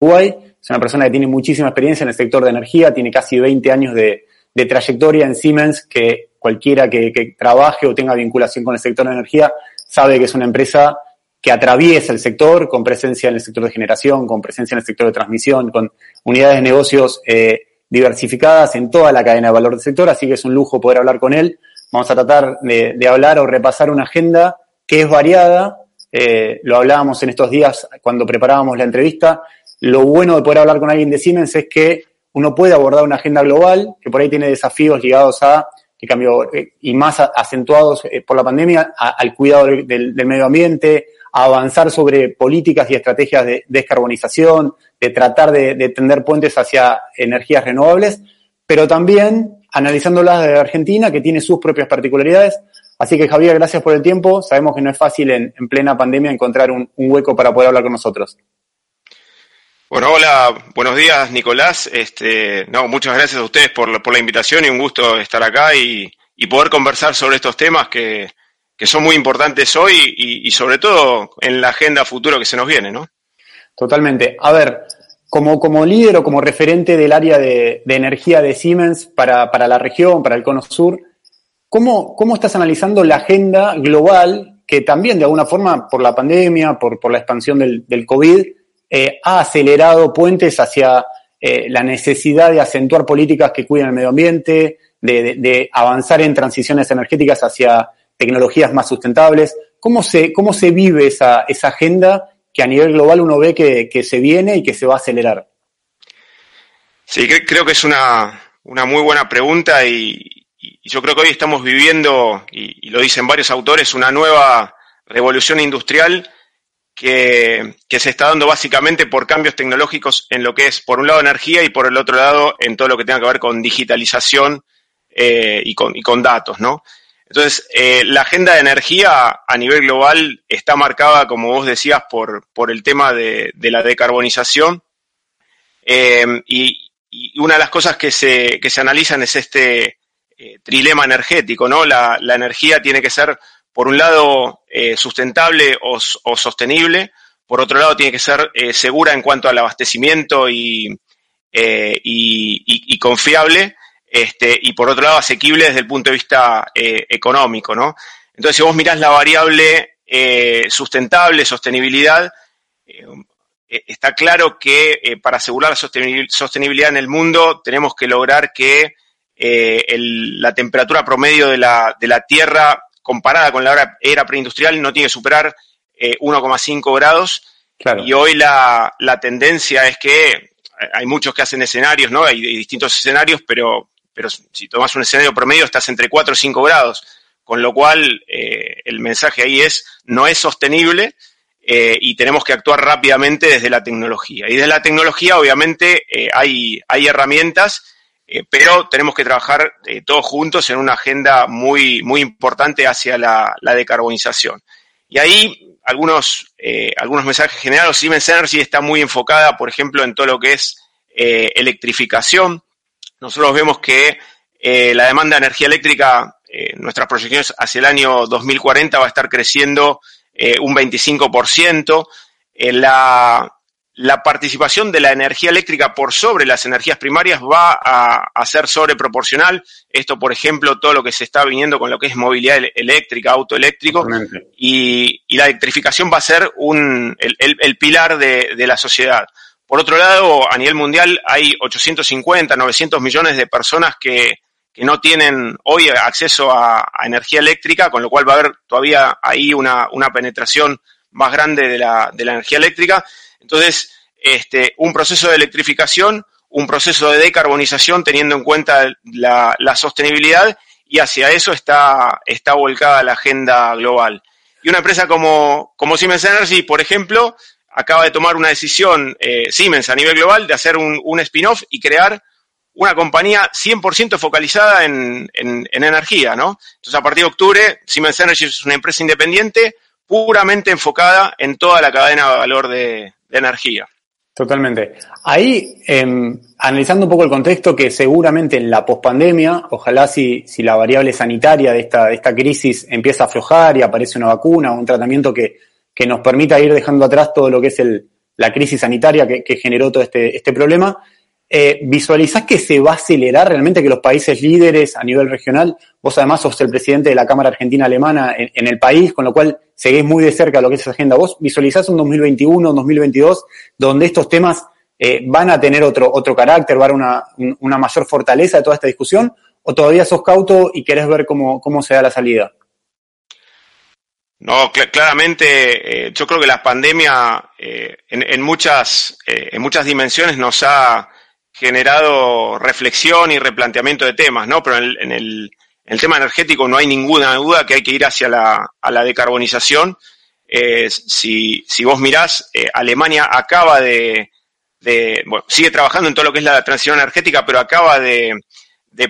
Uruguay. Es una persona que tiene muchísima experiencia en el sector de energía, tiene casi 20 años de, trayectoria en Siemens, que cualquiera que, que, trabaje o tenga vinculación con el sector de energía sabe que es una empresa que atraviesa el sector con presencia en el sector de generación, con presencia en el sector de transmisión, con unidades de negocios eh, diversificadas en toda la cadena de valor del sector, así que es un lujo poder hablar con él. Vamos a tratar de, hablar o repasar una agenda que es variada, eh, lo hablábamos en estos días cuando preparábamos la entrevista. Lo bueno de poder hablar con alguien de Siemens es que uno puede abordar una agenda global que por ahí tiene desafíos ligados a que cambió eh, y más acentuados eh, por la pandemia al cuidado del, medio ambiente, a avanzar sobre políticas y estrategias de descarbonización, de tratar de, de tender puentes hacia energías renovables, pero también analizándolas de Argentina, que tiene sus propias particularidades. Así que Javier, gracias por el tiempo. Sabemos que no es fácil en, plena pandemia encontrar un, hueco para poder hablar con nosotros. Bueno, hola, buenos días Nicolás. Este, no, muchas gracias a ustedes por, la invitación y un gusto estar acá y, poder conversar sobre estos temas que, son muy importantes hoy y, sobre todo en la agenda futuro que se nos viene, ¿no? Totalmente. A ver, como, como líder o como referente del área de, energía de Siemens para, para la región, para el Cono Sur, ¿Cómo, ¿Cómo estás analizando la agenda global que también de alguna forma por la pandemia, por, la expansión del COVID, eh, ha acelerado puentes hacia eh, la necesidad de acentuar políticas que cuiden el medio ambiente, de, avanzar en transiciones energéticas hacia tecnologías más sustentables? ¿Cómo se, cómo se vive esa, esa agenda que a nivel global uno ve que, que se viene y que se va a acelerar? Sí, creo que es una, una muy buena pregunta y yo creo que hoy estamos viviendo, y, lo dicen varios autores, una nueva revolución industrial que, se está dando básicamente por cambios tecnológicos en lo que es, por un lado, energía y por el otro lado, en todo lo que tenga que ver con digitalización eh, y, con, datos, ¿no? Entonces, eh, la agenda de energía a nivel global está marcada, como vos decías, por, por el tema de, la decarbonización. Y, y, una de las cosas que se, que se analizan es este, eh, trilema energético, ¿no? La, energía tiene que ser, por un lado, eh, sustentable o, sostenible, por otro lado, tiene que ser eh, segura en cuanto al abastecimiento y, y, confiable, este, y por otro lado, asequible desde el punto de vista económico, ¿no? Entonces, si vos mirás la variable sustentable, sostenibilidad, está claro que para asegurar la sostenibilidad en el mundo tenemos que lograr que eh, la temperatura promedio de la, de la Tierra comparada con la era, preindustrial no tiene que superar 1,5 eh, grados. Y hoy la, tendencia es que hay muchos que hacen escenarios, ¿no? Hay distintos escenarios, pero, pero si tomas un escenario promedio estás entre 4 o 5 grados. Con lo cual, eh, el mensaje ahí es, no es sostenible y tenemos que actuar rápidamente desde la tecnología. Y desde la tecnología, obviamente, hay, hay herramientas eh, pero tenemos que trabajar eh, todos juntos en una agenda muy, muy importante hacia la, decarbonización. Y ahí algunos, eh, algunos mensajes generales. Siemens Energy está muy enfocada, por ejemplo, en todo lo que es electrificación. Nosotros vemos que la demanda de energía eléctrica, nuestras proyecciones hacia el año 2040 va a estar creciendo un 25%. la, la participación de la energía eléctrica por sobre las energías primarias va a, ser sobreproporcional. Esto, por ejemplo, todo lo que se está viniendo con lo que es movilidad eléctrica, auto eléctrico, y, la electrificación va a ser un, el, pilar de, la sociedad. Por otro lado, a nivel mundial hay 850, 900 millones de personas que, no tienen hoy acceso a, energía eléctrica, con lo cual va a haber todavía ahí una, una penetración más grande de la, de la energía eléctrica. Entonces, este, un proceso de electrificación, un proceso de decarbonización teniendo en cuenta la, sostenibilidad y hacia eso está, está volcada la agenda global. Y una empresa como, como Siemens Energy, por ejemplo, acaba de tomar una decisión, eh, Siemens a nivel global, de hacer un, spin-off y crear una compañía 100% focalizada en, en, energía, ¿no? Entonces, a partir de octubre, Siemens Energy es una empresa independiente puramente enfocada en toda la cadena de valor de, energía. Totalmente. Ahí, em, analizando un poco el contexto, que seguramente en la pospandemia, ojalá si, si la variable sanitaria de esta, de esta crisis empieza a aflojar y aparece una vacuna o un tratamiento que, que nos permita ir dejando atrás todo lo que es el, la crisis sanitaria que, generó todo este, este problema. Eh, ¿Visualizás que se va a acelerar realmente que los países líderes a nivel regional, vos además sos el presidente de la Cámara Argentina Alemana en, el país, con lo cual seguís muy de cerca lo que es esa agenda, vos visualizás un 2021, un 2022, donde estos temas eh, van a tener otro, otro carácter, va a haber una, mayor fortaleza de toda esta discusión, o todavía sos cauto y querés ver cómo, cómo se da la salida? No, claramente eh, yo creo que la pandemia en, muchas, en muchas dimensiones nos ha generado reflexión y replanteamiento de temas, ¿no? Pero en el, tema energético no hay ninguna duda que hay que ir hacia la decarbonización. Eh, si, si, vos mirás, eh, Alemania acaba de, bueno, sigue trabajando en todo lo que es la transición energética, pero acaba de,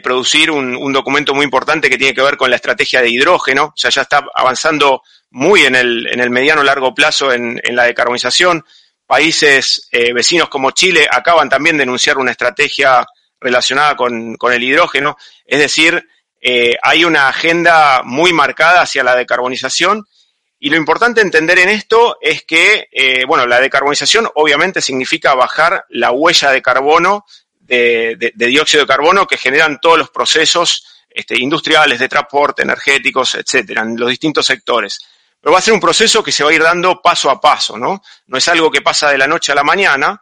producir un, documento muy importante que tiene que ver con la estrategia de hidrógeno, o sea, ya está avanzando muy en el, en el mediano largo plazo en, en la decarbonización. Países eh, vecinos como Chile acaban también de anunciar una estrategia relacionada con, el hidrógeno. Es decir, eh, hay una agenda muy marcada hacia la decarbonización. Y lo importante entender en esto es que, eh, bueno, la decarbonización obviamente significa bajar la huella de carbono, de, dióxido de carbono que generan todos los procesos este, industriales, de transporte, energéticos, etcétera, en los distintos sectores. Pero va a ser un proceso que se va a ir dando paso a paso, ¿no? No es algo que pasa de la noche a la mañana.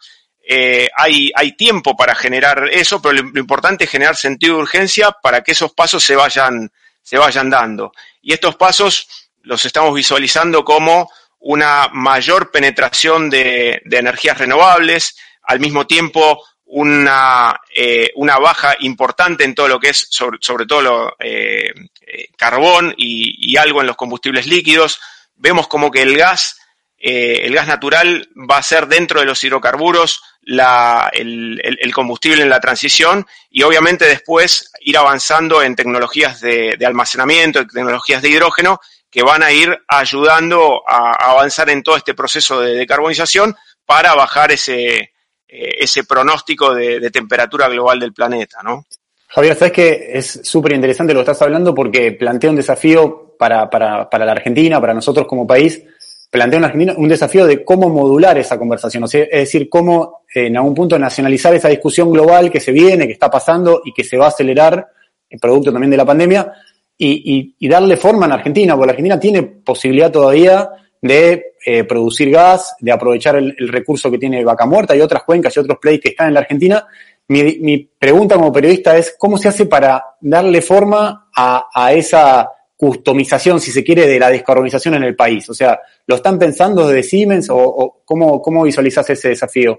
Eh, hay, hay tiempo para generar eso, pero lo, importante es generar sentido de urgencia para que esos pasos se vayan, se vayan dando. Y estos pasos los estamos visualizando como una mayor penetración de, energías renovables, al mismo tiempo una, eh, una, baja importante en todo lo que es, sobre, todo lo, eh, eh, carbón y, algo en los combustibles líquidos. Vemos como que el gas, eh, el gas natural va a ser dentro de los hidrocarburos el, combustible en la transición y obviamente después ir avanzando en tecnologías de, almacenamiento, en tecnologías de hidrógeno que van a ir ayudando a, avanzar en todo este proceso de decarbonización para bajar ese, ese pronóstico de, temperatura global del planeta, ¿no? Javier, sabes que es súper interesante lo que estás hablando porque plantea un desafío para, para, para la Argentina, para nosotros como país, plantea un, un desafío de cómo modular esa conversación, es decir, cómo en algún punto nacionalizar esa discusión global que se viene, que está pasando y que se va a acelerar, el producto también de la pandemia, y, y, darle forma en Argentina, porque la Argentina tiene posibilidad todavía de eh, producir gas, de aprovechar el, recurso que tiene Vaca Muerta y otras cuencas y otros plays que están en la Argentina, mi, pregunta como periodista es, ¿cómo se hace para darle forma a, esa customización, si se quiere, de la descarbonización en el país? O sea, ¿lo están pensando desde Siemens o, cómo, cómo visualizas ese desafío?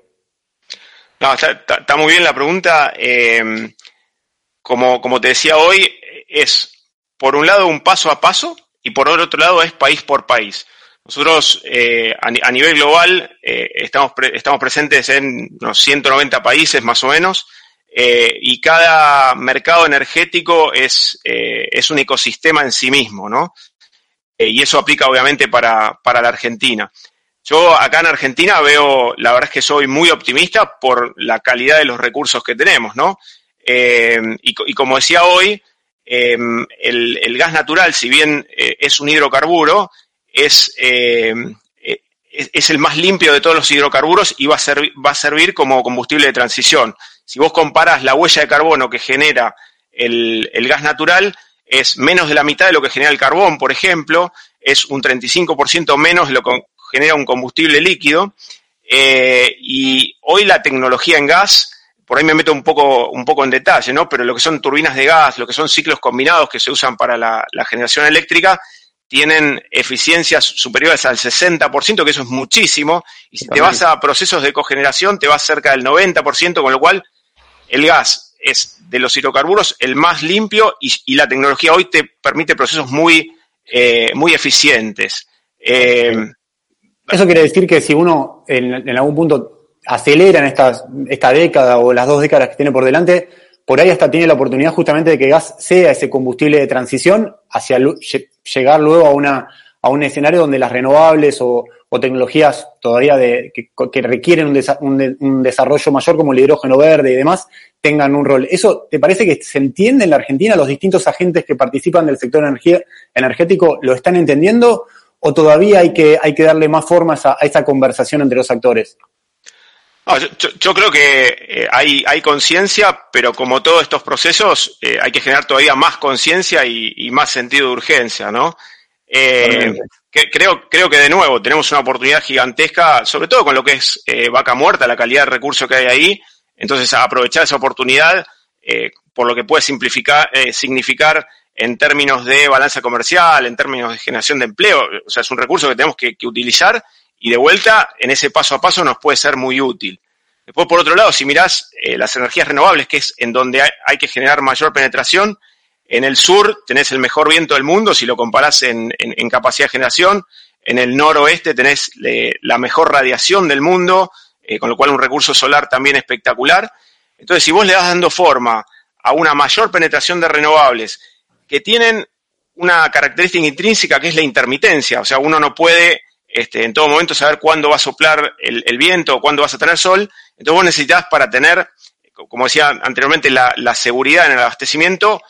No, está, muy bien la pregunta. Eh, como, como te decía hoy, es por un lado un paso a paso y por otro lado es país por país. Nosotros eh, a, nivel global eh, estamos, estamos presentes en unos 190 países más o menos eh, y cada mercado energético es, es un ecosistema en sí mismo, ¿no? y eso aplica obviamente para, para la Argentina. Yo acá en Argentina veo, la verdad es que soy muy optimista por la calidad de los recursos que tenemos, ¿no? Y, como decía hoy, el, gas natural, si bien es un hidrocarburo, eh, es, es, el más limpio de todos los hidrocarburos y va a, servir, va a servir como combustible de transición. Si vos comparás la huella de carbono que genera el, gas natural, es menos de la mitad de lo que genera el carbón, por ejemplo, es un 35% menos de lo que genera un combustible líquido. Eh, y hoy la tecnología en gas, por ahí me meto un poco, un poco en detalle, ¿no? Pero lo que son turbinas de gas, lo que son ciclos combinados que se usan para la generación eléctrica, tienen eficiencias superiores al 60%, que eso es muchísimo, y si te vas a procesos de cogeneración, te vas cerca del 90%, con lo cual el gas es de los hidrocarburos el más limpio y, la tecnología hoy te permite procesos muy, eh, muy eficientes. Eh, eso quiere decir que si uno en, algún punto acelera en esta, esta década o las dos décadas que tiene por delante, por ahí hasta tiene la oportunidad justamente de que gas sea ese combustible de transición hacia llegar luego a, una, a un escenario donde las renovables o, tecnologías todavía que, requieren un, desarrollo mayor como el hidrógeno verde y demás tengan un rol. ¿Eso te parece que se entiende en la Argentina? ¿Los distintos agentes que participan del sector energético lo están entendiendo? ¿O todavía hay que, hay que darle más formas a esa conversación entre los actores? Yo, creo que eh, hay, hay conciencia, pero como todos estos procesos, eh, hay que generar todavía más conciencia y, más sentido de urgencia, ¿no? Eh, creo, creo que de nuevo tenemos una oportunidad gigantesca, sobre todo con lo que es vaca muerta, la calidad de recurso que hay ahí. Entonces, aprovechar esa oportunidad, por lo que puede simplificar, significar en términos de balanza comercial, en términos de generación de empleo. O sea, es un recurso que tenemos que, utilizar y de vuelta, en ese paso a paso nos puede ser muy útil. Después, por otro lado, si mirás eh, las energías renovables, que es en donde hay, que generar mayor penetración, en el sur tenés el mejor viento del mundo, si lo comparás en, capacidad de generación, en el noroeste tenés la mejor radiación del mundo, eh, con lo cual un recurso solar también espectacular. Entonces, si vos le das dando forma a una mayor penetración de renovables que tienen una característica intrínseca que es la intermitencia, o sea, uno no puede este, en todo momento saber cuándo va a soplar el, viento o cuándo vas a tener sol, entonces vos necesitas para tener, como decía anteriormente, la, seguridad en el abastecimiento,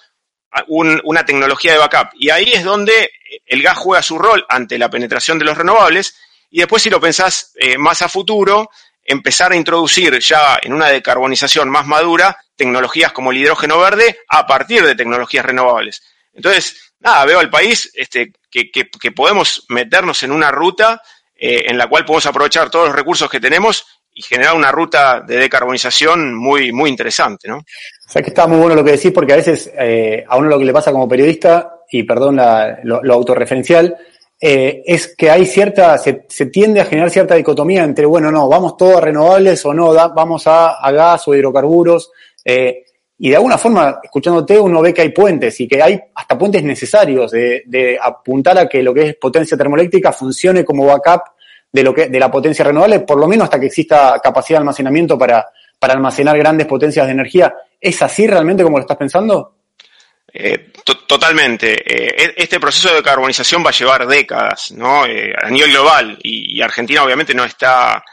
una tecnología de backup. Y ahí es donde el gas juega su rol ante la penetración de los renovables. Y después, si lo pensás eh, más a futuro, empezar a introducir ya en una decarbonización más madura tecnologías como el hidrógeno verde a partir de tecnologías renovables. Entonces, nada, veo al país este, que, podemos meternos en una ruta eh, en la cual podemos aprovechar todos los recursos que tenemos y generar una ruta de decarbonización muy, muy interesante, ¿no? O sea que está muy bueno lo que decís, porque a veces eh, a uno lo que le pasa como periodista, y perdón lo, autorreferencial, eh, es que hay cierta, se, tiende a generar cierta dicotomía entre, bueno, no, vamos todos a renovables o no, vamos a, a, gas o hidrocarburos. Eh, y de alguna forma, escuchándote, uno ve que hay puentes y que hay hasta puentes necesarios de, apuntar a que lo que es potencia termoeléctrica funcione como backup de lo que de la potencia renovable, por lo menos hasta que exista capacidad de almacenamiento para, para almacenar grandes potencias de energía. ¿Es así realmente como lo estás pensando? Eh, totalmente. Eh, e-, este proceso de decarbonización va a llevar décadas, ¿no? Eh, a nivel global y, Argentina obviamente no está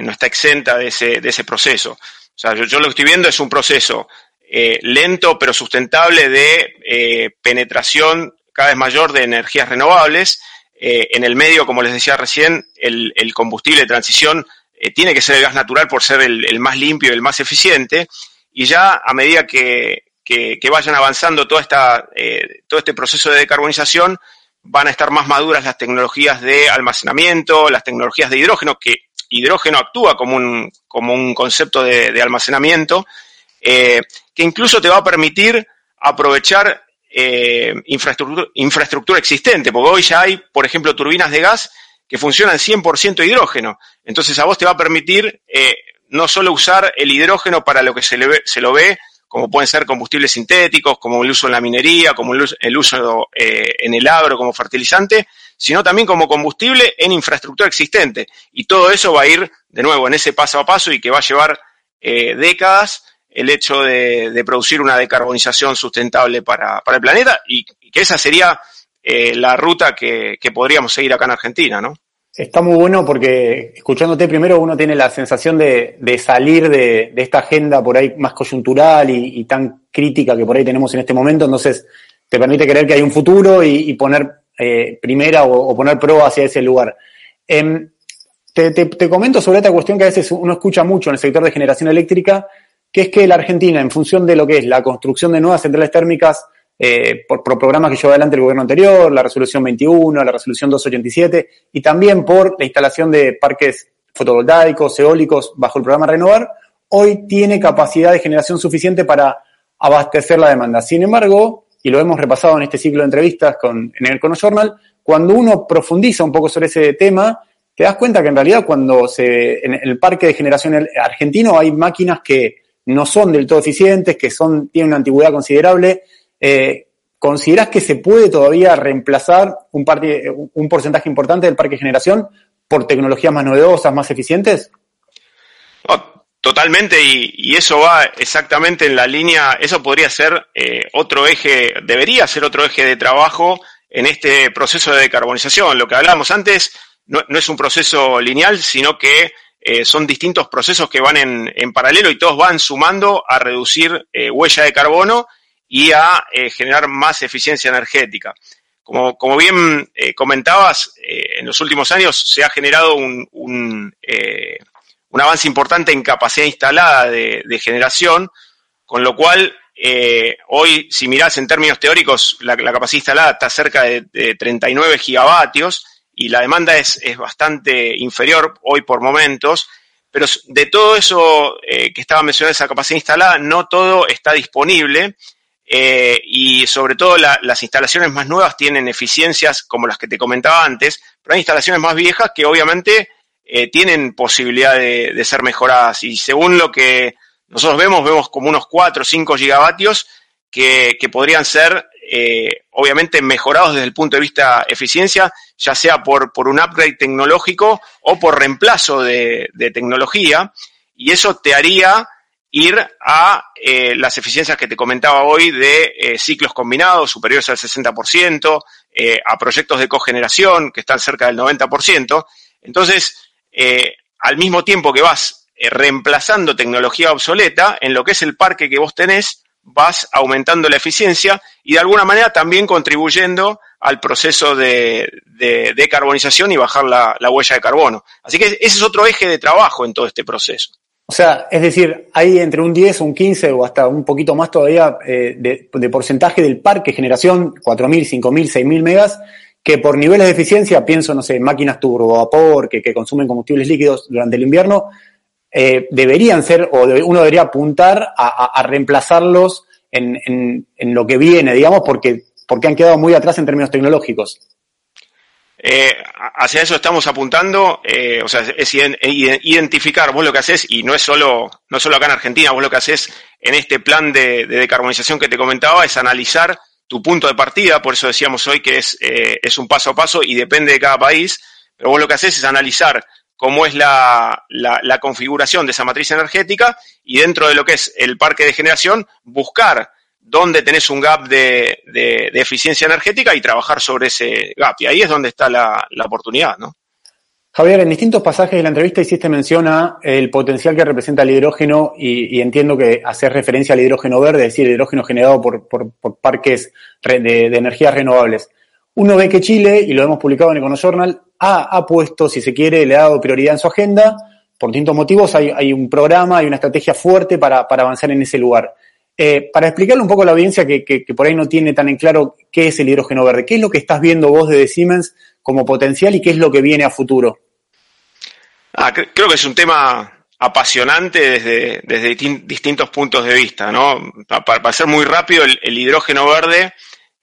no está exenta de ese, de ese proceso. O sea, yo, lo que estoy viendo es un proceso eh, lento pero sustentable de eh, penetración cada vez mayor de energías renovables. Eh, en el medio, como les decía recién, el, combustible de transición tiene que ser el gas natural por ser el, más limpio y el más eficiente. Y ya a medida que, vayan avanzando toda esta, todo este proceso de decarbonización, van a estar más maduras las tecnologías de almacenamiento, las tecnologías de hidrógeno, que hidrógeno actúa como un, como un concepto de, almacenamiento, eh, que incluso te va a permitir aprovechar eh, infraestructura, existente, porque hoy ya hay, por ejemplo, turbinas de gas que funcionan 100% hidrógeno. Entonces a vos te va a permitir eh, no solo usar el hidrógeno para lo que se, le se lo ve, como pueden ser combustibles sintéticos, como el uso en la minería, como el uso, en el agro como fertilizante, sino también como combustible en infraestructura existente. Y todo eso va a ir, de nuevo, en ese paso a paso y que va a llevar décadas el hecho de, producir una decarbonización sustentable para, el planeta y, que esa sería eh, la ruta que, podríamos seguir acá en Argentina, ¿no? Está muy bueno porque escuchándote primero uno tiene la sensación de, salir de, esta agenda por ahí más coyuntural y, tan crítica que por ahí tenemos en este momento, entonces te permite creer que hay un futuro y poner eh, primera o, poner pro hacia ese lugar. Em, te, comento sobre esta cuestión que a veces uno escucha mucho en el sector de generación eléctrica, que es que la Argentina, en función de lo que es la construcción de nuevas centrales térmicas, eh, por, programas que llevó adelante el gobierno anterior, la resolución 21, la resolución 287, y también por la instalación de parques fotovoltaicos, eólicos, bajo el programa Renovar, hoy tiene capacidad de generación suficiente para abastecer la demanda. Sin embargo, y lo hemos repasado en este ciclo de entrevistas con, en el Cono Journal, cuando uno profundiza un poco sobre ese tema, te das cuenta que en realidad cuando se, en el parque de generación argentino hay máquinas que no son del todo eficientes, que son, tienen una antigüedad considerable. Eh, ¿Considerás que se puede todavía reemplazar un, un porcentaje importante del parque de generación por tecnologías más novedosas, más eficientes? Totalmente, y, eso va exactamente en la línea, eso podría ser eh, otro eje, debería ser otro eje de trabajo en este proceso de decarbonización. Lo que hablábamos antes no, es un proceso lineal, sino que eh, son distintos procesos que van en, paralelo y todos van sumando a reducir eh, huella de carbono y a generar más eficiencia energética. Como, como bien comentabas, en los últimos años se ha generado un avance importante en capacidad instalada de, generación, con lo cual eh, hoy, si mirás en términos teóricos, la, capacidad instalada está cerca de, 39 gigavatios y la demanda es, bastante inferior hoy por momentos, pero de todo eso eh, que estaba mencionando, esa capacidad instalada, no todo está disponible eh, y sobre todo las instalaciones más nuevas tienen eficiencias como las que te comentaba antes, pero hay instalaciones más viejas que obviamente eh, tienen posibilidad de, ser mejoradas. Y según lo que nosotros vemos, vemos como unos 4 o 5 gigavatios que, podrían ser eh, obviamente mejorados desde el punto de vista eficiencia, ya sea por, por un upgrade tecnológico o por reemplazo de, tecnología. Y eso te haría ir a eh, las eficiencias que te comentaba hoy de eh, ciclos combinados superiores al 60%, eh, a proyectos de cogeneración que están cerca del 90%. Entonces, al mismo tiempo que vas reemplazando tecnología obsoleta, en lo que es el parque que vos tenés, vas aumentando la eficiencia y de alguna manera también contribuyendo al proceso de, decarbonización y bajar la huella de carbono. Así que ese es otro eje de trabajo en todo este proceso. O sea, es decir, hay entre un 10, un 15 o hasta un poquito más todavía eh, de, porcentaje del parque generación, 4.000, 5.000, 6.000 megas, que por niveles de eficiencia, pienso, no sé, máquinas turbo, vapor, que, que consumen combustibles líquidos durante el invierno, eh, deberían ser, o uno debería apuntar a, reemplazarlos en, lo que viene, digamos, porque, porque han quedado muy atrás en términos tecnológicos. Eh, hacia eso estamos apuntando, eh, o sea, es identificar vos lo que haces, y no es solo, no solo acá en Argentina, vos lo que haces en este plan de, decarbonización que te comentaba, es analizar tu punto de partida, por eso decíamos hoy que es, es un paso a paso y depende de cada país, pero vos lo que haces es analizar cómo es la, configuración de esa matriz energética y dentro de lo que es el parque de generación, buscar dónde tenés un gap de, eficiencia energética y trabajar sobre ese gap. Y ahí es donde está la, oportunidad, ¿no? Javier, en distintos pasajes de la entrevista hiciste mención a el potencial que representa el hidrógeno y, entiendo que haces referencia al hidrógeno verde, es decir, el hidrógeno generado por, parques de, energías renovables. Uno ve que Chile, y lo hemos publicado en EconoJournal, ha, puesto, si se quiere, le ha dado prioridad en su agenda. Por distintos motivos hay, un programa, hay una estrategia fuerte para avanzar en ese lugar. Eh, para explicarle un poco a la audiencia que, por ahí no tiene tan en claro qué es el hidrógeno verde, ¿qué es lo que estás viendo vos desde Siemens como potencial y qué es lo que viene a futuro? Ah, creo que es un tema apasionante desde, distintos puntos de vista. Para, ser muy rápido, el, hidrógeno verde,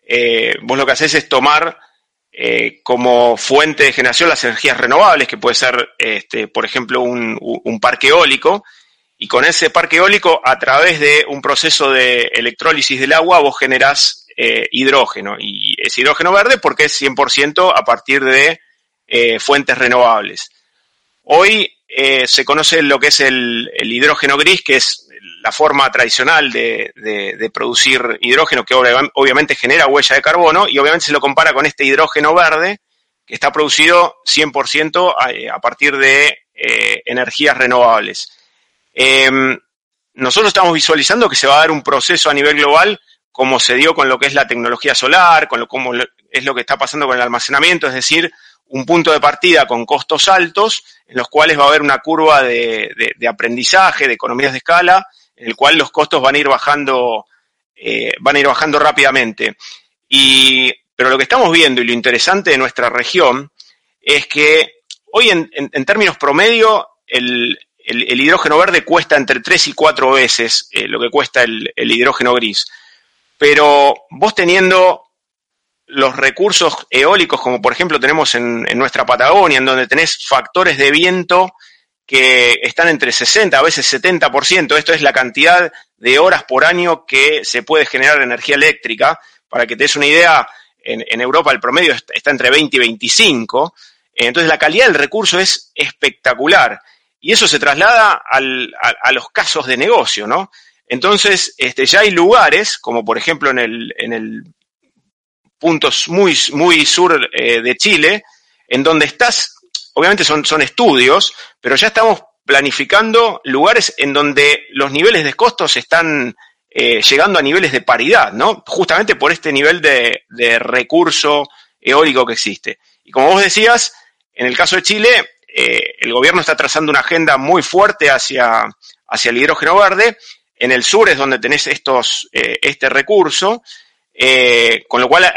eh, vos lo que haces es tomar eh, como fuente de generación las energías renovables, que puede ser, este, por ejemplo, un, parque eólico, y con ese parque eólico, a través de un proceso de electrólisis del agua, vos generás eh, hidrógeno. Y es hidrógeno verde porque es 100% a partir de eh, fuentes renovables. Hoy se conoce lo que es el, hidrógeno gris, que es la forma tradicional de, producir hidrógeno, que obviamente genera huella de carbono, y obviamente se lo compara con este hidrógeno verde, que está producido 100% a, a, partir de energías renovables. Em, nosotros estamos visualizando que se va a dar un proceso a nivel global como se dio con lo que es la tecnología solar, con lo como es lo que está pasando con el almacenamiento, es decir, un punto de partida con costos altos, en los cuales va a haber una curva de, aprendizaje, de economías de escala, en el cual los costos van a ir bajando, eh, van a ir bajando rápidamente. Y, pero lo que estamos viendo y lo interesante de nuestra región es que hoy en términos promedio el, el, hidrógeno verde cuesta entre 3 y 4 veces eh, lo que cuesta el, hidrógeno gris. Pero vos teniendo los recursos eólicos, como por ejemplo tenemos en, nuestra Patagonia, en donde tenés factores de viento que están entre 60 a veces 70%, esto es la cantidad de horas por año que se puede generar energía eléctrica. Para que te des una idea, en, Europa el promedio está entre 20 y 25. Entonces la calidad del recurso es espectacular. Y eso se traslada al, a, los casos de negocio, ¿no? Entonces, este, ya hay lugares, como por ejemplo en el, en el punto muy, muy sur eh, de Chile, en donde estás, obviamente son, son estudios, pero ya estamos planificando lugares en donde los niveles de costos están eh, llegando a niveles de paridad, ¿no? Justamente por este nivel de, de recurso eólico que existe. Y como vos decías, en el caso de Chile, eh, el gobierno está trazando una agenda muy fuerte hacia, hacia el hidrógeno verde. En el sur es donde tenés estos, este recurso, con lo cual,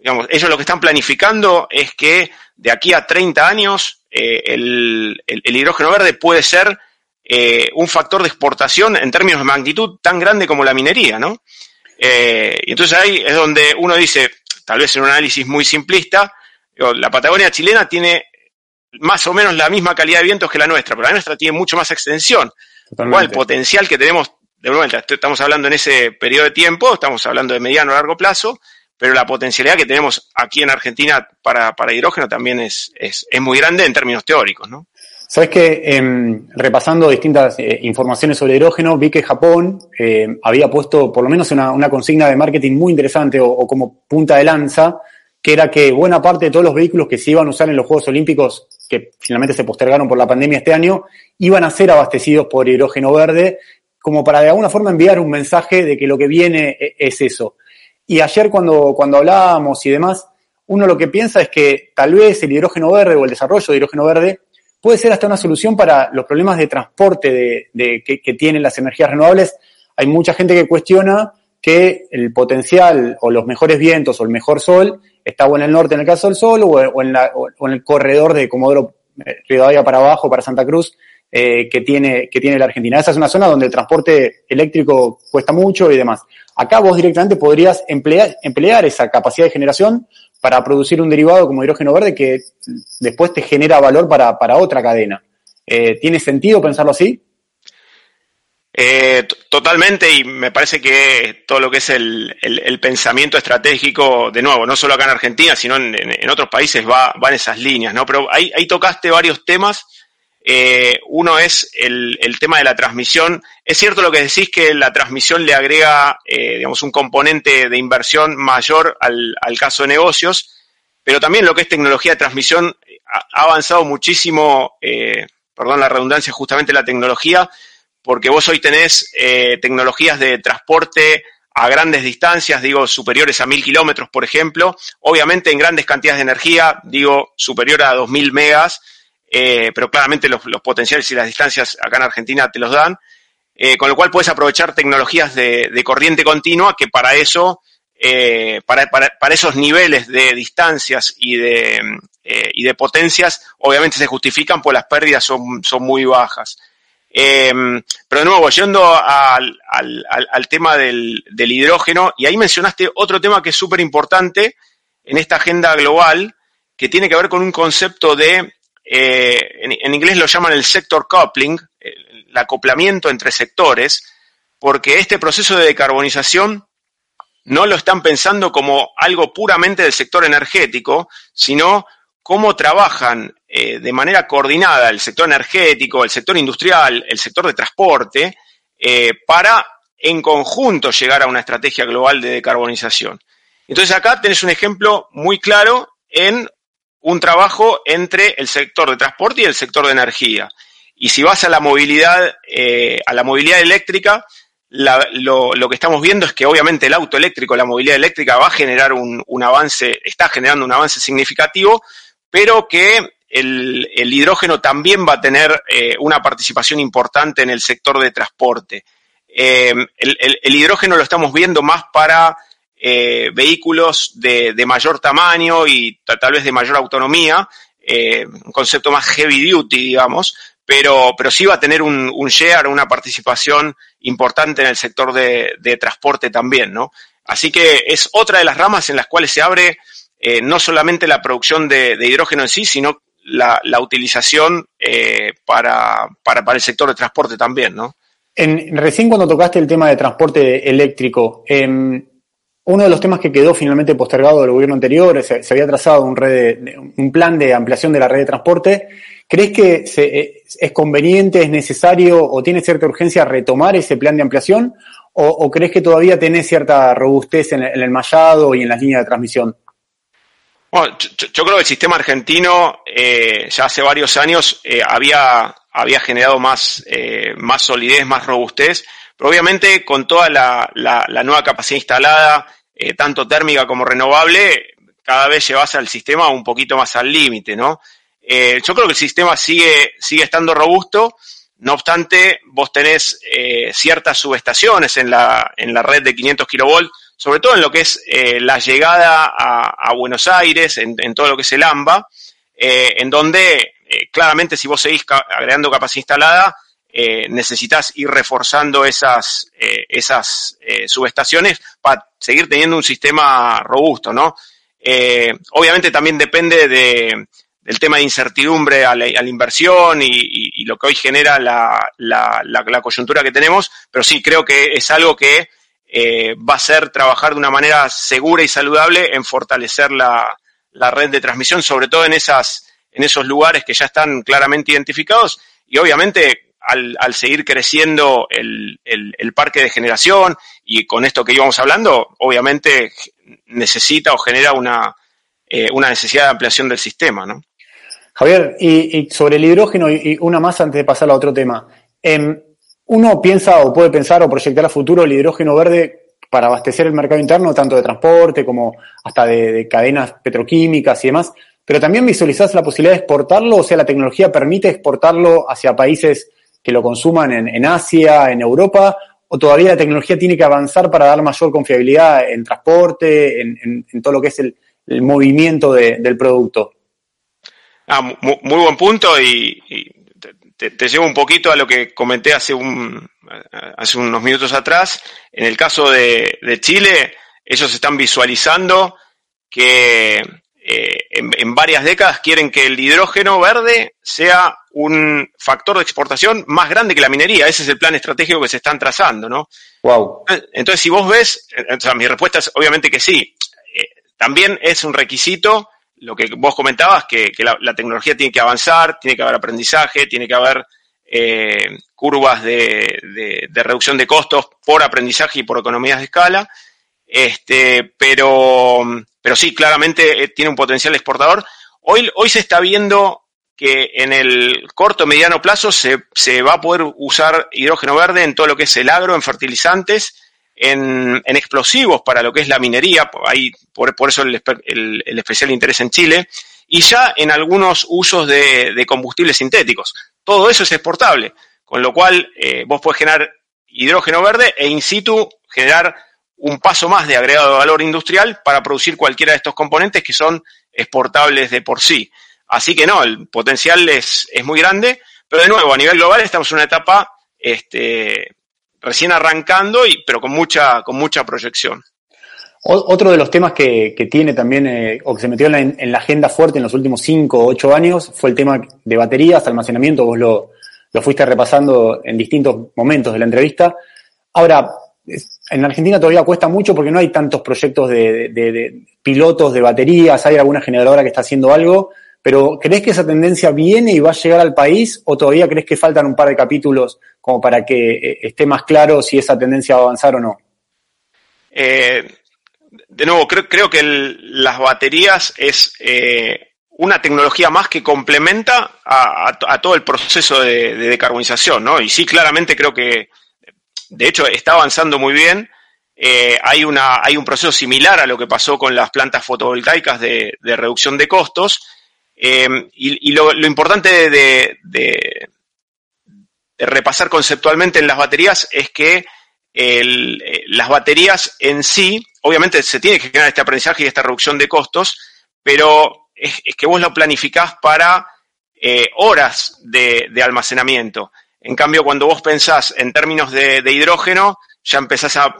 digamos, ellos lo que están planificando es que de aquí a 30 años el, el, hidrógeno verde puede ser un factor de exportación en términos de magnitud tan grande como la minería, ¿no? y entonces ahí es donde uno dice, tal vez en un análisis muy simplista, la Patagonia chilena tiene más o menos la misma calidad de vientos que la nuestra, pero la nuestra tiene mucho más extensión. Igual el potencial que tenemos, de vuelta, estamos hablando en ese periodo de tiempo, estamos hablando de mediano a largo plazo, pero la potencialidad que tenemos aquí en Argentina para, hidrógeno también es, es, muy grande en términos teóricos, ¿no? Sabes que em, repasando distintas eh, informaciones sobre hidrógeno, vi que Japón eh, había puesto por lo menos una, consigna de marketing muy interesante o, como punta de lanza, que era que buena parte de todos los vehículos que se iban a usar en los Juegos Olímpicos, que finalmente se postergaron por la pandemia este año, iban a ser abastecidos por hidrógeno verde, como para de alguna forma enviar un mensaje de que lo que viene e, es eso. Y ayer cuando, cuando hablábamos y demás, uno lo que piensa es que tal vez el hidrógeno verde o el desarrollo de hidrógeno verde puede ser hasta una solución para los problemas de transporte de, que, tienen las energías renovables. Hay mucha gente que cuestiona que el potencial o los mejores vientos o el mejor sol está o en el norte en el caso del sol o, en, la, o en, el corredor de Comodoro eh, Rivadavia para abajo, para Santa Cruz, eh, que, tiene, que tiene la Argentina. Esa es una zona donde el transporte eléctrico cuesta mucho y demás. Acá vos directamente podrías emplear, emplear esa capacidad de generación para producir un derivado como hidrógeno verde que después te genera valor para, para otra cadena. Eh, ¿Tiene sentido pensarlo así? Eh, totalmente, y me parece que todo lo que es el, pensamiento estratégico, de nuevo, no solo acá en Argentina, sino en, otros países va, en esas líneas, ¿no? Pero ahí, ahí tocaste varios temas. Eh, uno es el, tema de la transmisión. Es cierto lo que decís que la transmisión le agrega, eh, digamos, un componente de inversión mayor al, caso de negocios, pero también lo que es tecnología de transmisión ha, avanzado muchísimo, perdón la redundancia, justamente la tecnología, porque vos hoy tenés eh, tecnologías de transporte a grandes distancias, digo, superiores a mil kilómetros, por ejemplo, obviamente en grandes cantidades de energía, digo, superior a 2000 megas, eh, pero claramente los, potenciales y las distancias acá en Argentina te los dan, eh, con lo cual puedes aprovechar tecnologías de, corriente continua que para eso, para, para, esos niveles de distancias y de, y de potencias, obviamente se justifican, pues las pérdidas son, son muy bajas. Pero de nuevo, yendo al, tema del, hidrógeno, y ahí mencionaste otro tema que es súper importante en esta agenda global, que tiene que ver con un concepto de, eh, en, inglés lo llaman el sector coupling, el acoplamiento entre sectores, porque este proceso de decarbonización no lo están pensando como algo puramente del sector energético, sino cómo trabajan eh, de manera coordinada el sector energético, el sector industrial, el sector de transporte, eh, para en conjunto llegar a una estrategia global de decarbonización. Entonces acá tenés un ejemplo muy claro en un trabajo entre el sector de transporte y el sector de energía. Y si vas a la movilidad, eh, a la movilidad eléctrica, lo, que estamos viendo es que obviamente el auto eléctrico, la movilidad eléctrica va a generar un, un avance, está generando un avance significativo, pero que el, hidrógeno también va a tener eh, una participación importante en el sector de transporte. Eh, el, hidrógeno lo estamos viendo más para eh, vehículos de, mayor tamaño y tal vez de mayor autonomía, un concepto más heavy duty, digamos, pero, pero sí va a tener un, un share, una participación importante en el sector de, transporte también, ¿no? Así que es otra de las ramas en las cuales se abre no solamente la producción de, de, hidrógeno en sí, sino la, utilización eh, para, para, el sector de transporte también, ¿no? En, recién cuando tocaste el tema de transporte eléctrico, em, uno de los temas que quedó finalmente postergado del gobierno anterior, se, había trazado un, plan de ampliación de la red de transporte. ¿Crees que eh, es conveniente, es necesario o tiene cierta urgencia retomar ese plan de ampliación? ¿O, crees que todavía tiene cierta robustez en, el mallado y en las líneas de transmisión? Bueno, yo, creo que el sistema argentino eh, ya hace varios años eh, había, generado eh, más solidez, más robustez, pero obviamente con toda la, nueva capacidad instalada, tanto térmica como renovable, cada vez llevas al sistema un poquito más al límite, ¿no? Eh, yo creo que el sistema sigue, sigue estando robusto. No obstante, vos tenés eh, ciertas subestaciones en la, en la red de 500 kilovolts, sobre todo en lo que es eh, la llegada a, Buenos Aires, en, todo lo que es el AMBA, en donde claramente si vos seguís agregando capacidad instalada, necesitas ir reforzando esas, esas subestaciones para seguir teniendo un sistema robusto, ¿no? obviamente también depende de, el tema de incertidumbre a la, inversión y, lo que hoy genera la, coyuntura que tenemos, pero sí creo que es algo que eh, va a ser trabajar de una manera segura y saludable en fortalecer la, red de transmisión, sobre todo en, esas, en esos lugares que ya están claramente identificados y obviamente al, seguir creciendo el, parque de generación y con esto que íbamos hablando, obviamente necesita o genera una, eh, una necesidad de ampliación del sistema, ¿no? Javier, y, sobre el hidrógeno, y, una más antes de pasar a otro tema. Em, uno piensa o puede pensar o proyectar a futuro el hidrógeno verde para abastecer el mercado interno, tanto de transporte como hasta de, cadenas petroquímicas y demás, pero también visualizás la posibilidad de exportarlo, o sea, la tecnología permite exportarlo hacia países que lo consuman en, Asia, en Europa, o todavía la tecnología tiene que avanzar para dar mayor confiabilidad en transporte, en, todo lo que es el, movimiento del producto. Ah, muy, buen punto y, te, llevo un poquito a lo que comenté hace, un, hace unos minutos atrás. En el caso de, Chile, ellos están visualizando que eh, en, varias décadas quieren que el hidrógeno verde sea un factor de exportación más grande que la minería. Ese es el plan estratégico que se están trazando, ¿no? Wow. Entonces, si vos ves, o sea, mi respuesta es obviamente que sí. Eh, también es un requisito lo que vos comentabas, que, la, tecnología tiene que avanzar, tiene que haber aprendizaje, tiene que haber eh, curvas de, reducción de costos por aprendizaje y por economías de escala. Este, pero, pero sí, claramente eh, tiene un potencial exportador. Hoy, hoy se está viendo que en el corto mediano plazo se, se va a poder usar hidrógeno verde en todo lo que es el agro, en fertilizantes, en, explosivos para lo que es la minería, ahí, por, eso el, especial interés en Chile, y ya en algunos usos de, combustibles sintéticos. Todo eso es exportable, con lo cual eh, vos podés generar hidrógeno verde e in situ generar un paso más de agregado de valor industrial para producir cualquiera de estos componentes que son exportables de por sí. Así que no, el potencial es, es muy grande, pero de nuevo, a nivel global estamos en una etapa este, recién arrancando, y, pero con mucha, con mucha proyección. Otro de los temas que, tiene también, eh, o que se metió en la, agenda fuerte en los últimos 5 o 8 años, fue el tema de baterías, almacenamiento, vos lo, lo fuiste repasando en distintos momentos de la entrevista. Ahora, en Argentina todavía cuesta mucho porque no hay tantos proyectos de, pilotos de baterías, hay alguna generadora que está haciendo algo, pero ¿crees que esa tendencia viene y va a llegar al país o todavía crees que faltan un par de capítulos como para que eh, esté más claro si esa tendencia va a avanzar o no? Eh, de nuevo, creo, que las baterías es eh, una tecnología más que complementa a, todo el proceso de, decarbonización, ¿no? Y sí, claramente creo que, de hecho, está avanzando muy bien. hay, una, hay un proceso similar a lo que pasó con las plantas fotovoltaicas de reducción de costos, Em, y, lo, importante de, repasar conceptualmente en las baterías es que eh, las baterías en sí, obviamente se tiene que generar este aprendizaje y esta reducción de costos, pero es, que vos lo planificás para eh, horas de, almacenamiento. En cambio, cuando vos pensás en términos de, hidrógeno, ya empezás a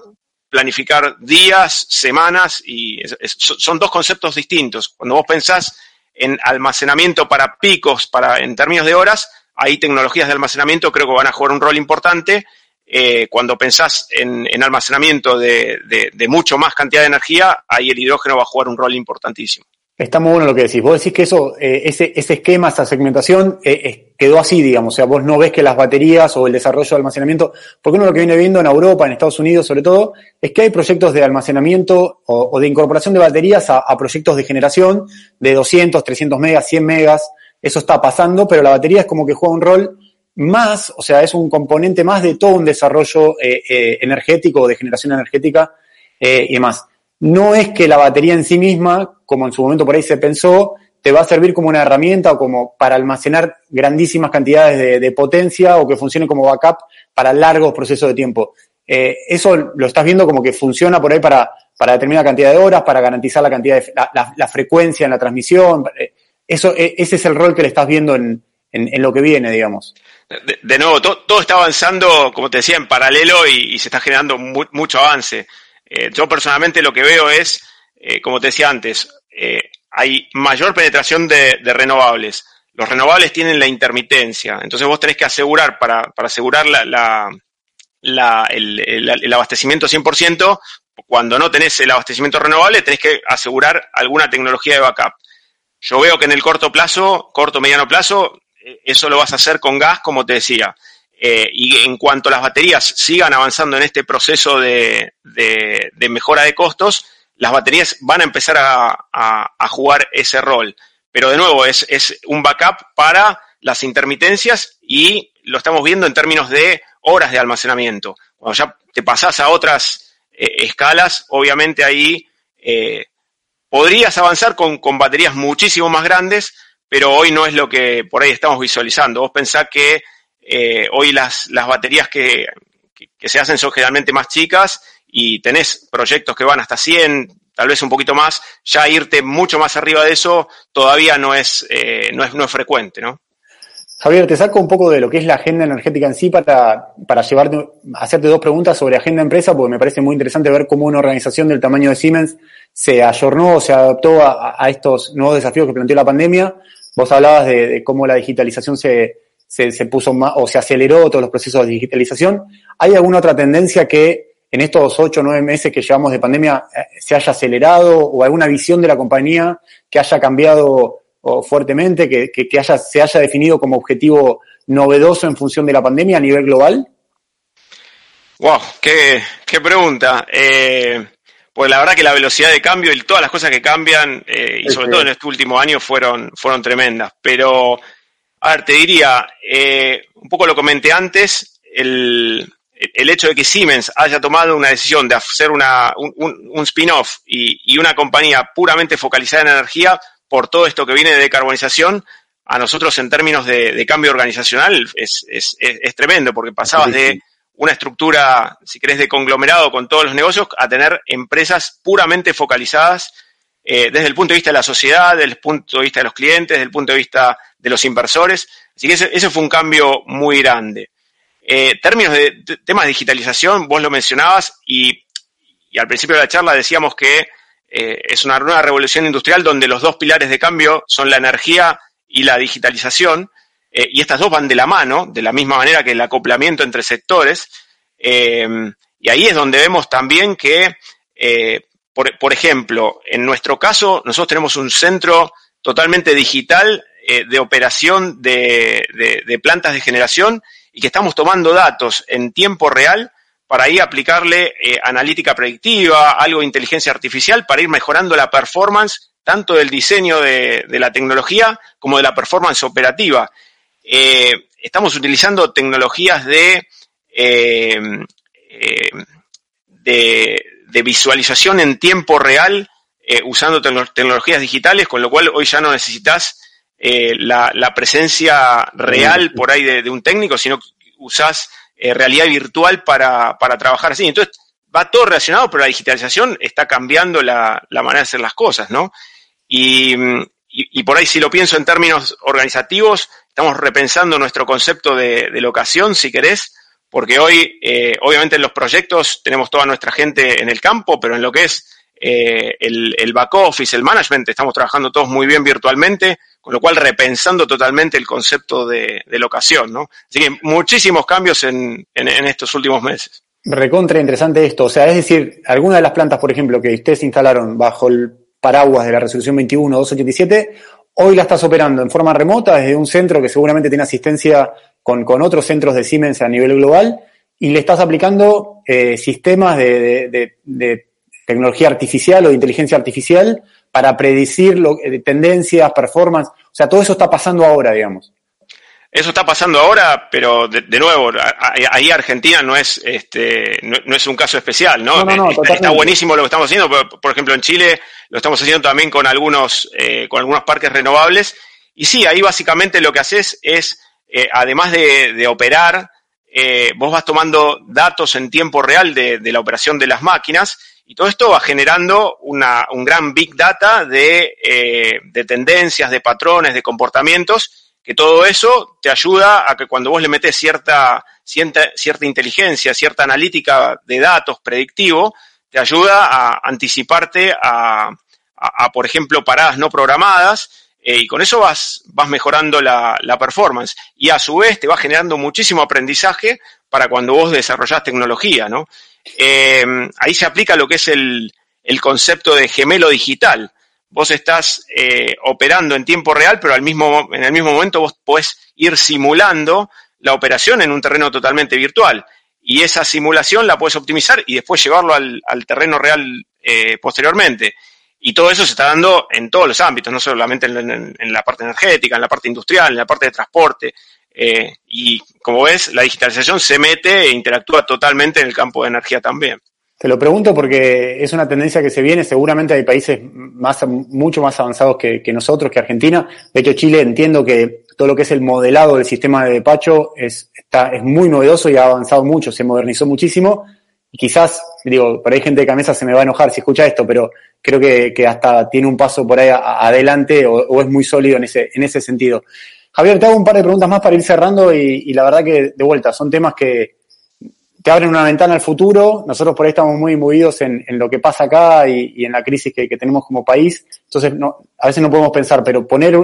planificar días, semanas, y son dos conceptos distintos. Cuando vos pensás en almacenamiento para picos, para, en términos de horas, hay tecnologías de almacenamiento creo que van a jugar un rol importante. Eh, cuando pensás en, almacenamiento de, mucho más cantidad de energía, ahí el hidrógeno va a jugar un rol importantísimo. Está muy bueno lo que decís. Vos decís que eso, eh, ese, ese esquema, esa segmentación, eh, quedó así, digamos. O sea, vos no ves que las baterías o el desarrollo de almacenamiento, porque uno lo que viene viendo en Europa, en Estados Unidos sobre todo, es que hay proyectos de almacenamiento o, de incorporación de baterías a, proyectos de generación de 200, 300 megas, 100 megas. Eso está pasando, pero la batería es como que juega un rol más, o sea, es un componente más de todo un desarrollo eh, energético, de generación energética y demás no es que la batería en sí misma, como en su momento por ahí se pensó, te va a servir como una herramienta o como para almacenar grandísimas cantidades de, potencia o que funcione como backup para largos procesos de tiempo. Eh, eso lo estás viendo como que funciona por ahí para, para determinada cantidad de horas, para garantizar la cantidad de la, frecuencia en la transmisión. Eh, eso, e, ese es el rol que le estás viendo en, en, lo que viene, digamos. De, nuevo, todo está avanzando, como te decía, en paralelo y, se está generando mucho avance. Eh, yo personalmente lo que veo es, como te decía antes, hay mayor penetración de, renovables. Los renovables tienen la intermitencia, entonces vos tenés que asegurar, para, asegurar la, la, el, el, abastecimiento 100%, cuando no tenés el abastecimiento renovable, tenés que asegurar alguna tecnología de backup. Yo veo que en el corto plazo, corto mediano plazo, eh, eso lo vas a hacer con gas, como te decía. Eh, y en cuanto las baterías sigan avanzando en este proceso de, de, mejora de costos, las baterías van a empezar a, jugar ese rol. Pero de nuevo, es, es, un backup para las intermitencias y lo estamos viendo en términos de horas de almacenamiento. Cuando ya te pasás a otras eh, escalas, obviamente ahí eh, podrías avanzar con, baterías muchísimo más grandes, pero hoy no es lo que por ahí estamos visualizando. Vos pensás que eh, hoy las, las baterías que, que se hacen son generalmente más chicas y tenés proyectos que van hasta 100, tal vez un poquito más, ya irte mucho más arriba de eso todavía no es, eh, no es, no es frecuente, ¿no? Javier, te saco un poco de lo que es la agenda energética en sí para, para llevarte, hacerte dos preguntas sobre agenda empresa, porque me parece muy interesante ver cómo una organización del tamaño de Siemens se ayornó se adaptó a, estos nuevos desafíos que planteó la pandemia. Vos hablabas de, cómo la digitalización se, se, se, puso más, o se aceleró todos los procesos de digitalización. ¿Hay alguna otra tendencia que en estos ocho o nueve meses que llevamos de pandemia eh, se haya acelerado o alguna visión de la compañía que haya cambiado fuertemente, que, que, haya, se haya definido como objetivo novedoso en función de la pandemia a nivel global? Wow, qué, qué pregunta. Eh, pues la verdad que la velocidad de cambio y todas las cosas que cambian, eh, y sobre todo en este último año, fueron, fueron tremendas. Pero, a ver, te diría, eh, un poco lo comenté antes, el, el hecho de que Siemens haya tomado una decisión de hacer una, un, spin-off y, una compañía puramente focalizada en energía por todo esto que viene de decarbonización, a nosotros en términos de, cambio organizacional es, es, es, tremendo, porque pasabas de una estructura, si querés, de conglomerado con todos los negocios a tener empresas puramente focalizadas eh, desde el punto de vista de la sociedad, desde el punto de vista de los clientes, desde el punto de vista de los inversores. Así que ese, fue un cambio muy grande. Eh, términos de, temas de digitalización, vos lo mencionabas y, al principio de la charla decíamos que eh, es una nueva revolución industrial donde los dos pilares de cambio son la energía y la digitalización, eh, y estas dos van de la mano, de la misma manera que el acoplamiento entre sectores, y ahí es donde vemos también que, por, ejemplo, en nuestro caso, nosotros tenemos un centro totalmente digital de operación de, plantas de generación y que estamos tomando datos en tiempo real para ir aplicarle eh, analítica predictiva, algo de inteligencia artificial, para ir mejorando la performance tanto del diseño de, la tecnología como de la performance operativa. Eh, estamos utilizando tecnologías de, eh, de, visualización en tiempo real usando tecnologías digitales, con lo cual hoy ya no necesitas eh, la, presencia real por ahí de, un técnico, sino que usás eh, realidad virtual para, para trabajar así. Entonces, va todo relacionado, pero la digitalización está cambiando la, manera de hacer las cosas, ¿no? Y, y, por ahí, si lo pienso en términos organizativos, estamos repensando nuestro concepto de, locación, si querés, porque hoy, eh, obviamente, en los proyectos tenemos toda nuestra gente en el campo, pero en lo que es el, el back office, el management, estamos trabajando todos muy bien virtualmente con lo cual repensando totalmente el concepto de, locación, ¿no? Así que muchísimos cambios en, estos últimos meses. Recontra interesante esto, o sea, es decir, algunas de las plantas, por ejemplo, que ustedes instalaron bajo el paraguas de la resolución 21-287, hoy la estás operando en forma remota desde un centro que seguramente tiene asistencia con, otros centros de Siemens a nivel global y le estás aplicando eh, sistemas de, de, tecnología artificial o de inteligencia artificial para predecir lo, eh, tendencias, performance. O sea, todo eso está pasando ahora, digamos. Eso está pasando ahora, pero de, nuevo, ahí Argentina no es este no, es un caso especial, ¿no? está, buenísimo lo que estamos haciendo, por, ejemplo en Chile lo estamos haciendo también con algunos eh, con algunos parques renovables y sí, ahí básicamente lo que haces es eh, además de, operar, eh, vos vas tomando datos en tiempo real de, la operación de las máquinas y todo esto va generando una, un gran big data de, de tendencias, de patrones, de comportamientos que todo eso te ayuda a que cuando vos le metes cierta, cierta, cierta inteligencia, cierta analítica de datos predictivo, te ayuda a anticiparte a, por ejemplo, paradas no programadas, eh, y con eso vas, vas mejorando la, la, performance. Y a su vez te va generando muchísimo aprendizaje para cuando vos desarrollás tecnología, ¿no? Eh, ahí se aplica lo que es el, el concepto de gemelo digital vos estás eh, operando en tiempo real, pero al mismo, en el mismo momento vos podés ir simulando la operación en un terreno totalmente virtual. Y esa simulación la puedes optimizar y después llevarlo al, terreno real posteriormente. Y todo eso se está dando en todos los ámbitos, no solamente en, la parte energética, en la parte industrial, en la parte de transporte. Eh, y como ves, la digitalización se mete e interactúa totalmente en el campo de energía también. Te lo pregunto porque es una tendencia que se viene, seguramente hay países más, mucho más avanzados que, nosotros, que Argentina. De hecho, Chile entiendo que todo lo que es el modelado del sistema de despacho es, está, es muy novedoso y ha avanzado mucho, se modernizó muchísimo. Y quizás, digo, por ahí gente de cabeza se me va a enojar si escucha esto, pero creo que, hasta tiene un paso por ahí adelante o, es muy sólido en ese, en ese sentido. Javier, te hago un par de preguntas más para ir cerrando y, la verdad que, de vuelta, son temas que, te abren una ventana al futuro. Nosotros por ahí estamos muy movidos en, lo que pasa acá y, en la crisis que, tenemos como país. Entonces, no, a veces no podemos pensar, pero poner,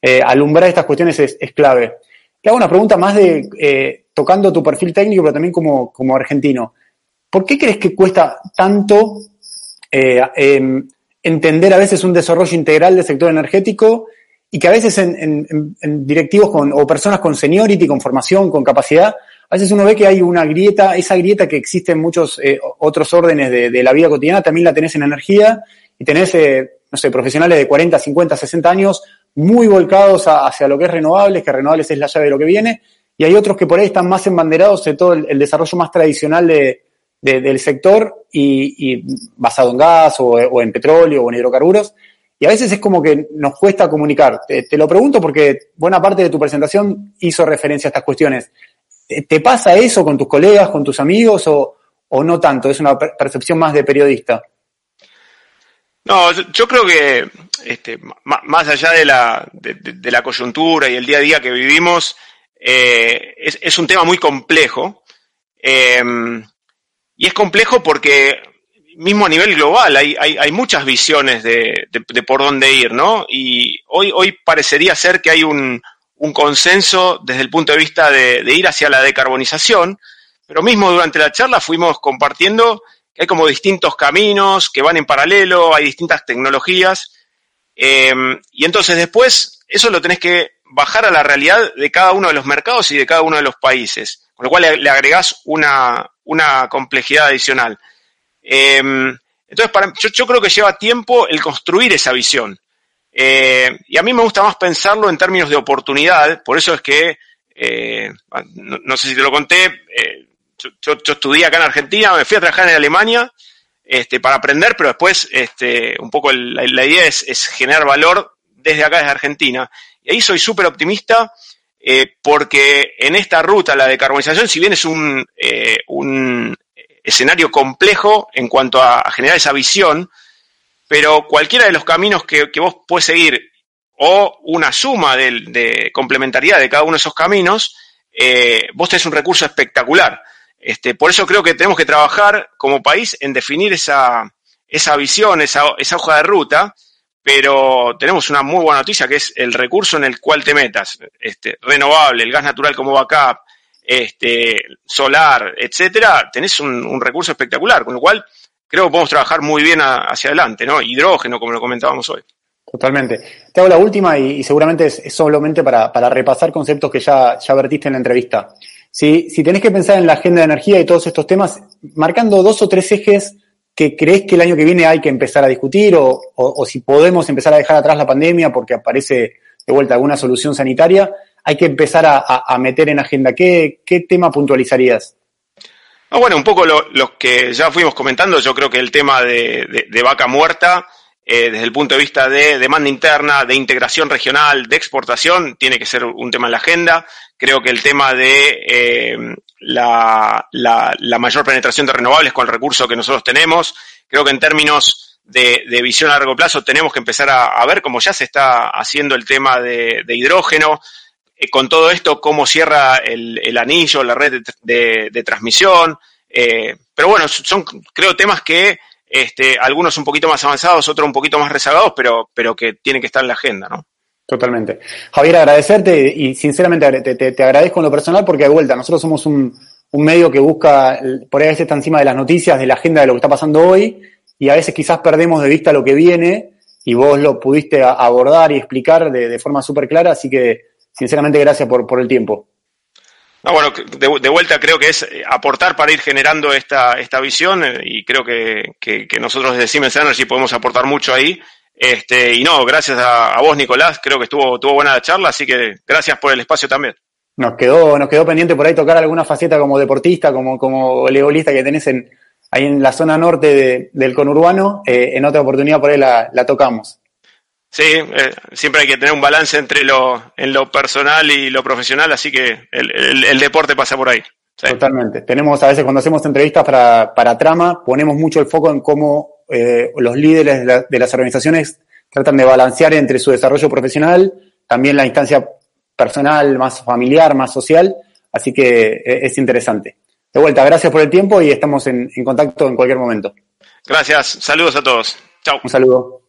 eh, alumbrar estas cuestiones es, clave. Te hago una pregunta más de, eh, tocando tu perfil técnico, pero también como, como argentino. ¿Por qué crees que cuesta tanto eh, em, entender a veces un desarrollo integral del sector energético y que a veces en, directivos con, o personas con seniority, con formación, con capacidad, a veces uno ve que hay una grieta, esa grieta que existe en muchos eh, otros órdenes de, la vida cotidiana, también la tenés en energía y tenés, eh, no sé, profesionales de 40, 50, 60 años muy volcados hacia lo que es renovables, que renovables es la llave de lo que viene, y hay otros que por ahí están más embanderados de todo el, desarrollo más tradicional del sector y, basado en gas o, en petróleo o en hidrocarburos. Y a veces es como que nos cuesta comunicar. te, lo pregunto porque buena parte de tu presentación hizo referencia a estas cuestiones. ¿Te pasa eso con tus colegas, con tus amigos o, no tanto? ¿Es una percepción más de periodista? No, yo, creo que este, más allá de la, de, la, coyuntura y el día a día que vivimos, eh, es, un tema muy complejo. Em, y es complejo porque mismo a nivel global hay, hay, muchas visiones de, por dónde ir, ¿no? Y hoy, hoy parecería ser que hay un, consenso desde el punto de vista de, ir hacia la decarbonización, pero mismo durante la charla fuimos compartiendo que hay como distintos caminos que van en paralelo, hay distintas tecnologías, eh, y entonces después eso lo tenés que bajar a la realidad de cada uno de los mercados y de cada uno de los países, lo cual le, agregás una, complejidad adicional. Eh, entonces, para, yo creo que lleva tiempo el construir esa visión. Eh, y a mí me gusta más pensarlo en términos de oportunidad, por eso es que, eh, no, sé si te lo conté, eh, yo, estudié acá en Argentina, me fui a trabajar en Alemania este, para aprender, pero después este, un poco la, idea es, generar valor desde acá, desde Argentina. Y ahí soy súper optimista porque en esta ruta, la decarbonización, si bien es un, un escenario complejo en cuanto a generar esa visión, pero cualquiera de los caminos que, vos puedes seguir o una suma de, complementariedad de cada uno de esos caminos, eh, vos tenés un recurso espectacular. Este, por eso creo que tenemos que trabajar como país en definir esa, esa visión, esa, esa hoja de ruta, pero tenemos una muy buena noticia que es el recurso en el cual te metas, este, renovable, el gas natural como backup, este, solar, etcétera, tenés un, recurso espectacular, con lo cual creo que podemos trabajar muy bien hacia adelante, ¿no? Hidrógeno, como lo comentábamos hoy. Totalmente. Te hago la última y, seguramente es, solamente para, repasar conceptos que ya, ya vertiste en la entrevista. Si, si tenés que pensar en la agenda de energía y todos estos temas, marcando dos o tres ejes que crees que el año que viene hay que empezar a discutir o, o, si podemos empezar a dejar atrás la pandemia porque aparece de vuelta alguna solución sanitaria, hay que empezar a, meter en agenda? ¿Qué, qué tema puntualizarías? Ah, bueno, un poco los que ya fuimos comentando, yo creo que el tema de, vaca muerta, eh, desde el punto de vista de demanda interna, de integración regional, de exportación, tiene que ser un tema en la agenda. Creo que el tema de eh, la, mayor penetración de renovables con el recurso que nosotros tenemos, creo que en términos de, visión a largo plazo tenemos que empezar a, ver cómo ya se está haciendo el tema de, hidrógeno, eh, con todo esto, cómo cierra el, anillo, la red de, transmisión. Eh, pero bueno, son, creo, temas que este, algunos un poquito más avanzados, otros un poquito más rezagados, pero, pero que tienen que estar en la agenda, ¿no? Totalmente. Javier, agradecerte y sinceramente te, agradezco en lo personal porque de vuelta, nosotros somos un, medio que busca, por ahí a veces está encima de las noticias, de la agenda de lo que está pasando hoy y a veces quizás perdemos de vista lo que viene y vos lo pudiste abordar y explicar de, de forma súper clara, así que sinceramente gracias por, por el tiempo. No, bueno, de, vuelta creo que es aportar para ir generando esta, esta visión eh, y creo que, nosotros desde Siemens Energy podemos aportar mucho ahí. Este, y no, gracias a, vos, Nicolás, creo que estuvo, estuvo buena la charla, así que gracias por el espacio también. Nos quedó, nos quedó pendiente por ahí tocar alguna faceta como deportista, como, como voleibolista que tenés en, ahí en la zona norte del conurbano. Eh, en otra oportunidad por ahí la, la tocamos. Sí, eh, siempre hay que tener un balance entre lo, en lo personal y lo profesional, así que el, deporte pasa por ahí. Totalmente. Tenemos a veces cuando hacemos entrevistas para, para Trama, ponemos mucho el foco en cómo eh, los líderes de, las organizaciones tratan de balancear entre su desarrollo profesional, también la instancia personal, más familiar, más social, así que eh, es interesante. De vuelta, gracias por el tiempo y estamos en, en contacto en cualquier momento. Gracias, saludos a todos. Chao. Un saludo.